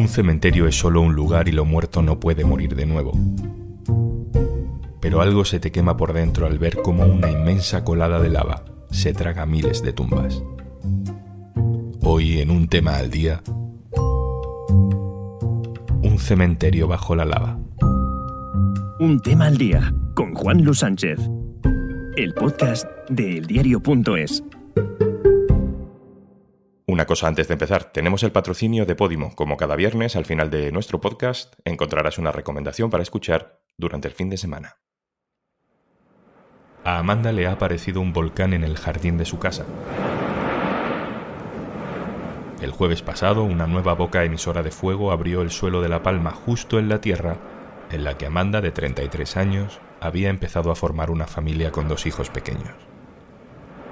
Un cementerio es solo un lugar y lo muerto no puede morir de nuevo. Pero algo se te quema por dentro al ver cómo una inmensa colada de lava se traga miles de tumbas. Hoy en un tema al día, un cementerio bajo la lava. Un tema al día con Juan Luis Sánchez. El podcast de eldiario.es. Una cosa antes de empezar, tenemos el patrocinio de Podimo. Como cada viernes, al final de nuestro podcast, encontrarás una recomendación para escuchar durante el fin de semana. A Amanda le ha aparecido un volcán en el jardín de su casa. El jueves pasado, una nueva boca emisora de fuego abrió el suelo de La Palma justo en la tierra en la que Amanda, de 33 años, había empezado a formar una familia con dos hijos pequeños.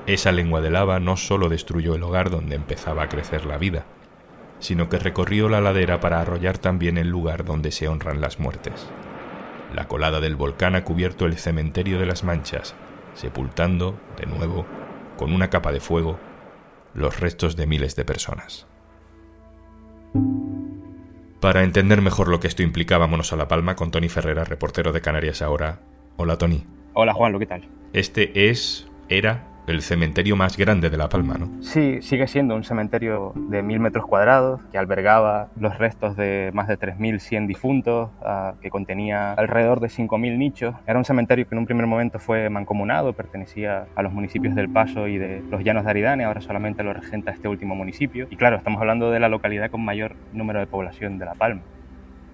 Esa lengua de lava no solo destruyó el hogar donde empezaba a crecer la vida, sino que recorrió la ladera para arrollar también el lugar donde se honran las muertes. La colada del volcán ha cubierto el cementerio de las manchas, sepultando, de nuevo, con una capa de fuego, los restos de miles de personas. Para entender mejor lo que esto implica, vámonos a La Palma con Tony Ferrera, reportero de Canarias Ahora. Hola Tony. Hola Juan, ¿qué tal? Este es, era el cementerio más grande de La Palma, ¿no? Sí, sigue siendo un cementerio de mil metros cuadrados que albergaba los restos de más de 3.100 difuntos, uh, que contenía alrededor de 5.000 nichos. Era un cementerio que en un primer momento fue mancomunado, pertenecía a los municipios del Paso y de los Llanos de Aridane, ahora solamente lo regenta este último municipio. Y claro, estamos hablando de la localidad con mayor número de población de La Palma.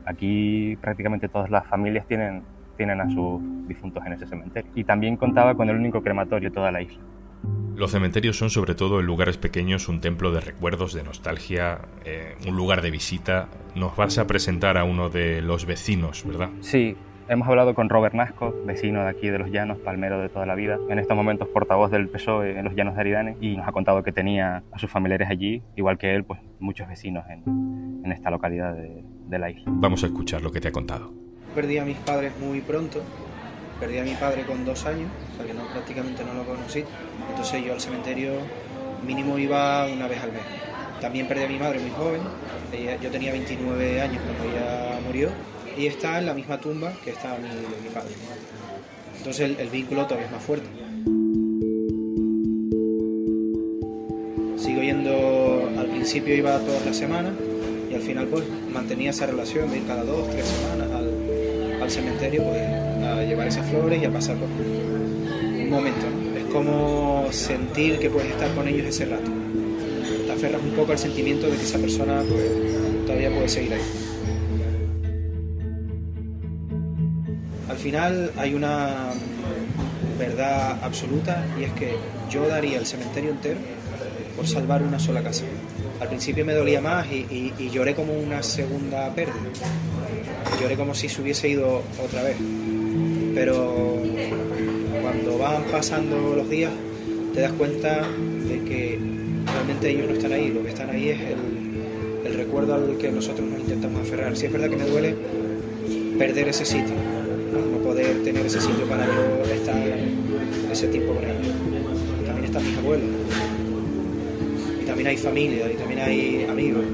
Aquí prácticamente todas las familias tienen tienen a sus difuntos en ese cementerio. Y también contaba con el único crematorio de toda la isla. Los cementerios son sobre todo en lugares pequeños un templo de recuerdos, de nostalgia, eh, un lugar de visita. Nos vas a presentar a uno de los vecinos, ¿verdad? Sí, hemos hablado con Robert Nasco, vecino de aquí de Los Llanos, palmero de toda la vida, en estos momentos portavoz del PSOE en Los Llanos de Aridane, y nos ha contado que tenía a sus familiares allí, igual que él, pues muchos vecinos en, en esta localidad de, de la isla. Vamos a escuchar lo que te ha contado perdí a mis padres muy pronto. Perdí a mi padre con dos años, o que no, prácticamente no lo conocí. Entonces yo al cementerio mínimo iba una vez al mes. También perdí a mi madre muy joven, yo tenía 29 años cuando ella murió, y está en la misma tumba que está mi, padre. Entonces el, vínculo todavía es más fuerte. Sigo yendo, al principio iba todas las semanas y al final pues mantenía esa relación cada dos, tres semanas al, cementerio pues, a llevar esas flores y a pasar por un momento. Es como sentir que puedes estar con ellos ese rato. Te aferras un poco al sentimiento de que esa persona pues, todavía puede seguir ahí. Al final hay una verdad absoluta y es que yo daría el cementerio entero por salvar una sola casa. Al principio me dolía más y, y lloré como una segunda pérdida lloré como si se hubiese ido otra vez. Pero cuando van pasando los días te das cuenta de que realmente ellos no están ahí, lo que están ahí es el, recuerdo al que nosotros nos intentamos aferrar. Sí es verdad que me duele perder ese sitio, no, no poder tener ese sitio para yo estar ese tiempo con ellos. También están mis abuelos, y también hay familia, y también hay amigos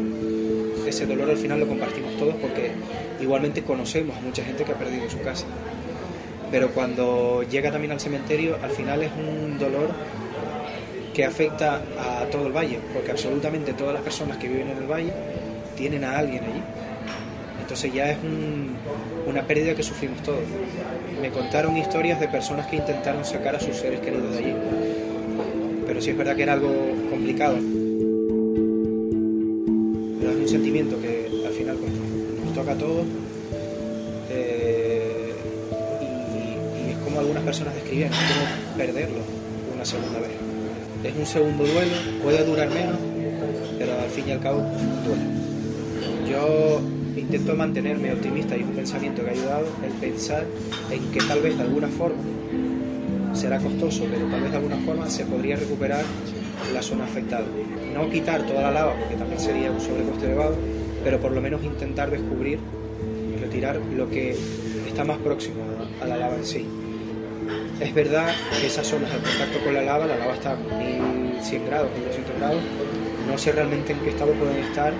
ese dolor al final lo compartimos todos porque igualmente conocemos a mucha gente que ha perdido su casa. Pero cuando llega también al cementerio, al final es un dolor que afecta a todo el valle, porque absolutamente todas las personas que viven en el valle tienen a alguien allí. Entonces ya es un, una pérdida que sufrimos todos. Me contaron historias de personas que intentaron sacar a sus seres queridos de allí. Pero sí es verdad que era algo complicado sentimiento que al final pues, nos toca a todos eh, y, es como algunas personas describían, es como perderlo una segunda vez. Es un segundo duelo, puede durar menos, pero al fin y al cabo duele. Yo intento mantenerme optimista y es un pensamiento que ha ayudado el pensar en que tal vez de alguna forma será costoso, pero tal vez de alguna forma se podría recuperar la zona afectada. No quitar toda la lava, porque también sería un sobrecoste elevado, pero por lo menos intentar descubrir y retirar lo que está más próximo a la lava en sí. Es verdad que esas zonas al contacto con la lava, la lava está a 1100 grados, 1200 grados, no sé realmente en qué estado pueden estar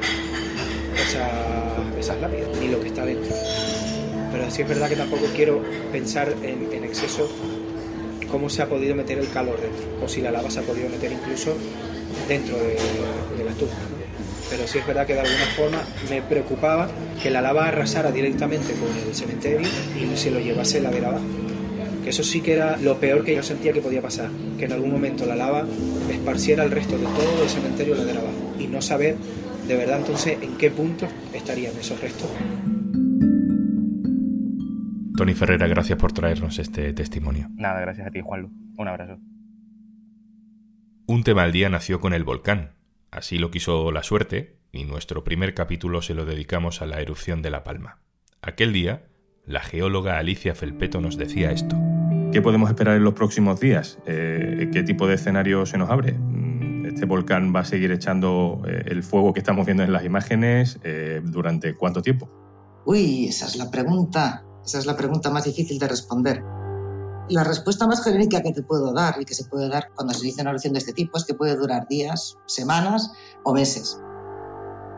esas lápidas, ni lo que está dentro. Pero sí es verdad que tampoco quiero pensar en, exceso cómo se ha podido meter el calor dentro, o si la lava se ha podido meter incluso dentro de, la estufa. Pero sí es verdad que de alguna forma me preocupaba que la lava arrasara directamente con el cementerio y se lo llevase la de abajo. Que eso sí que era lo peor que yo sentía que podía pasar, que en algún momento la lava esparciera el resto de todo el cementerio la de abajo y no saber de verdad entonces en qué punto estarían esos restos. Tony Ferrera, gracias por traernos este testimonio. Nada, gracias a ti, Juanlu. Un abrazo. Un tema al día nació con el volcán. Así lo quiso la suerte, y nuestro primer capítulo se lo dedicamos a la erupción de La Palma. Aquel día, la geóloga Alicia Felpeto nos decía esto. ¿Qué podemos esperar en los próximos días? Eh, ¿Qué tipo de escenario se nos abre? Mm, ¿Este volcán va a seguir echando eh, el fuego que estamos viendo en las imágenes eh, durante cuánto tiempo? Uy, esa es la pregunta. Esa es la pregunta más difícil de responder. La respuesta más genérica que te puedo dar y que se puede dar cuando se dice una erupción de este tipo es que puede durar días, semanas o meses.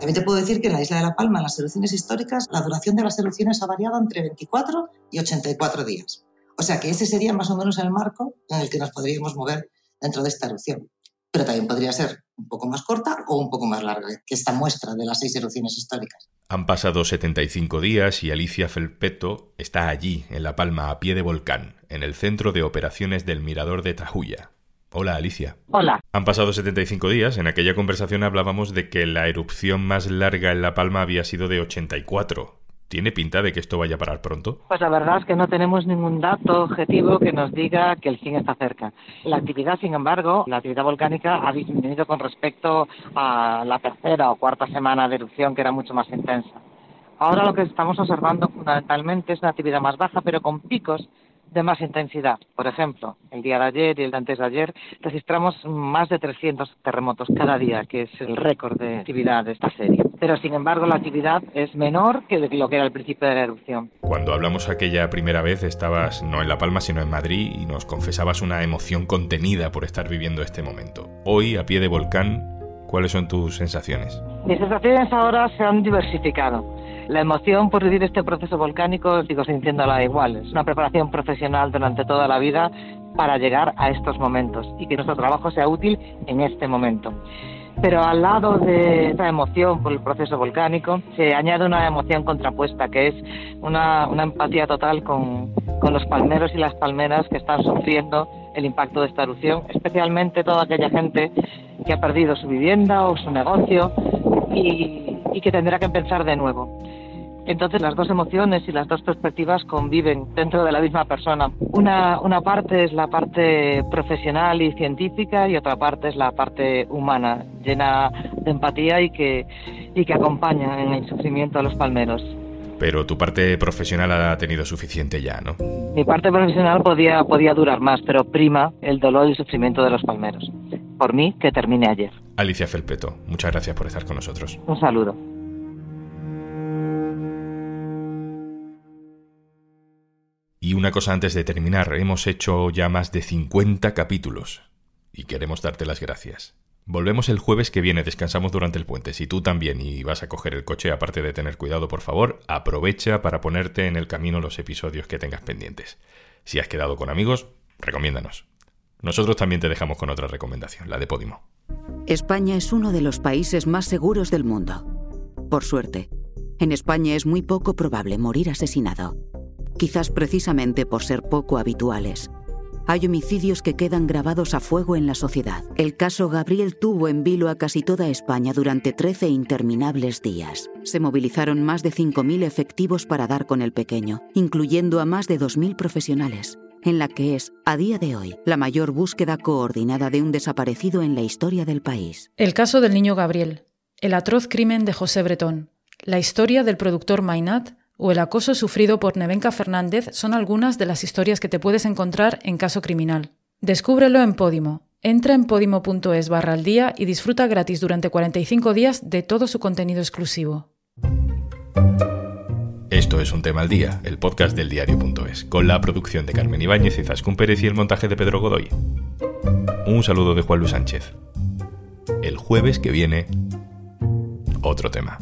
También te puedo decir que en la isla de La Palma, en las erupciones históricas, la duración de las erupciones ha variado entre 24 y 84 días. O sea que ese sería más o menos el marco en el que nos podríamos mover dentro de esta erupción. Pero también podría ser un poco más corta o un poco más larga que esta muestra de las seis erupciones históricas. Han pasado 75 días y Alicia Felpeto está allí, en La Palma, a pie de volcán, en el centro de operaciones del Mirador de Tajuya. Hola Alicia. Hola. Han pasado 75 días. En aquella conversación hablábamos de que la erupción más larga en La Palma había sido de 84. ¿Tiene pinta de que esto vaya a parar pronto? Pues la verdad es que no tenemos ningún dato objetivo que nos diga que el fin está cerca. La actividad, sin embargo, la actividad volcánica ha disminuido con respecto a la tercera o cuarta semana de erupción, que era mucho más intensa. Ahora lo que estamos observando fundamentalmente es una actividad más baja, pero con picos de más intensidad. Por ejemplo, el día de ayer y el de antes de ayer registramos más de 300 terremotos cada día, que es el récord de actividad de esta serie. Pero sin embargo la actividad es menor que lo que era al principio de la erupción. Cuando hablamos aquella primera vez estabas no en La Palma sino en Madrid y nos confesabas una emoción contenida por estar viviendo este momento. Hoy, a pie de volcán, ¿cuáles son tus sensaciones? Mis sensaciones ahora se han diversificado la emoción por vivir este proceso volcánico sigo sintiéndola igual. Es una preparación profesional durante toda la vida para llegar a estos momentos y que nuestro trabajo sea útil en este momento. Pero al lado de esta emoción por el proceso volcánico se añade una emoción contrapuesta, que es una, empatía total con, con los palmeros y las palmeras que están sufriendo el impacto de esta erupción, especialmente toda aquella gente que ha perdido su vivienda o su negocio y, y que tendrá que empezar de nuevo. Entonces las dos emociones y las dos perspectivas conviven dentro de la misma persona. Una, una parte es la parte profesional y científica y otra parte es la parte humana, llena de empatía y que, y que acompaña en el sufrimiento a los palmeros. Pero tu parte profesional ha tenido suficiente ya, ¿no? Mi parte profesional podía, podía durar más, pero prima el dolor y el sufrimiento de los palmeros. Por mí, que termine ayer. Alicia Felpeto, muchas gracias por estar con nosotros. Un saludo. Y una cosa antes de terminar, hemos hecho ya más de 50 capítulos y queremos darte las gracias. Volvemos el jueves que viene, descansamos durante el puente. Si tú también y vas a coger el coche, aparte de tener cuidado, por favor, aprovecha para ponerte en el camino los episodios que tengas pendientes. Si has quedado con amigos, recomiéndanos. Nosotros también te dejamos con otra recomendación, la de Podimo. España es uno de los países más seguros del mundo. Por suerte, en España es muy poco probable morir asesinado quizás precisamente por ser poco habituales. Hay homicidios que quedan grabados a fuego en la sociedad. El caso Gabriel tuvo en vilo a casi toda España durante 13 interminables días. Se movilizaron más de 5.000 efectivos para dar con el pequeño, incluyendo a más de 2.000 profesionales, en la que es, a día de hoy, la mayor búsqueda coordinada de un desaparecido en la historia del país. El caso del niño Gabriel, el atroz crimen de José Bretón, la historia del productor Mainat o el acoso sufrido por Nevenka Fernández son algunas de las historias que te puedes encontrar en caso criminal. Descúbrelo en Podimo. Entra en podimo.es barra al día y disfruta gratis durante 45 días de todo su contenido exclusivo. Esto es Un Tema al Día, el podcast del diario.es, con la producción de Carmen Ibáñez y Zascún Pérez y el montaje de Pedro Godoy. Un saludo de Juan Luis Sánchez. El jueves que viene, otro tema.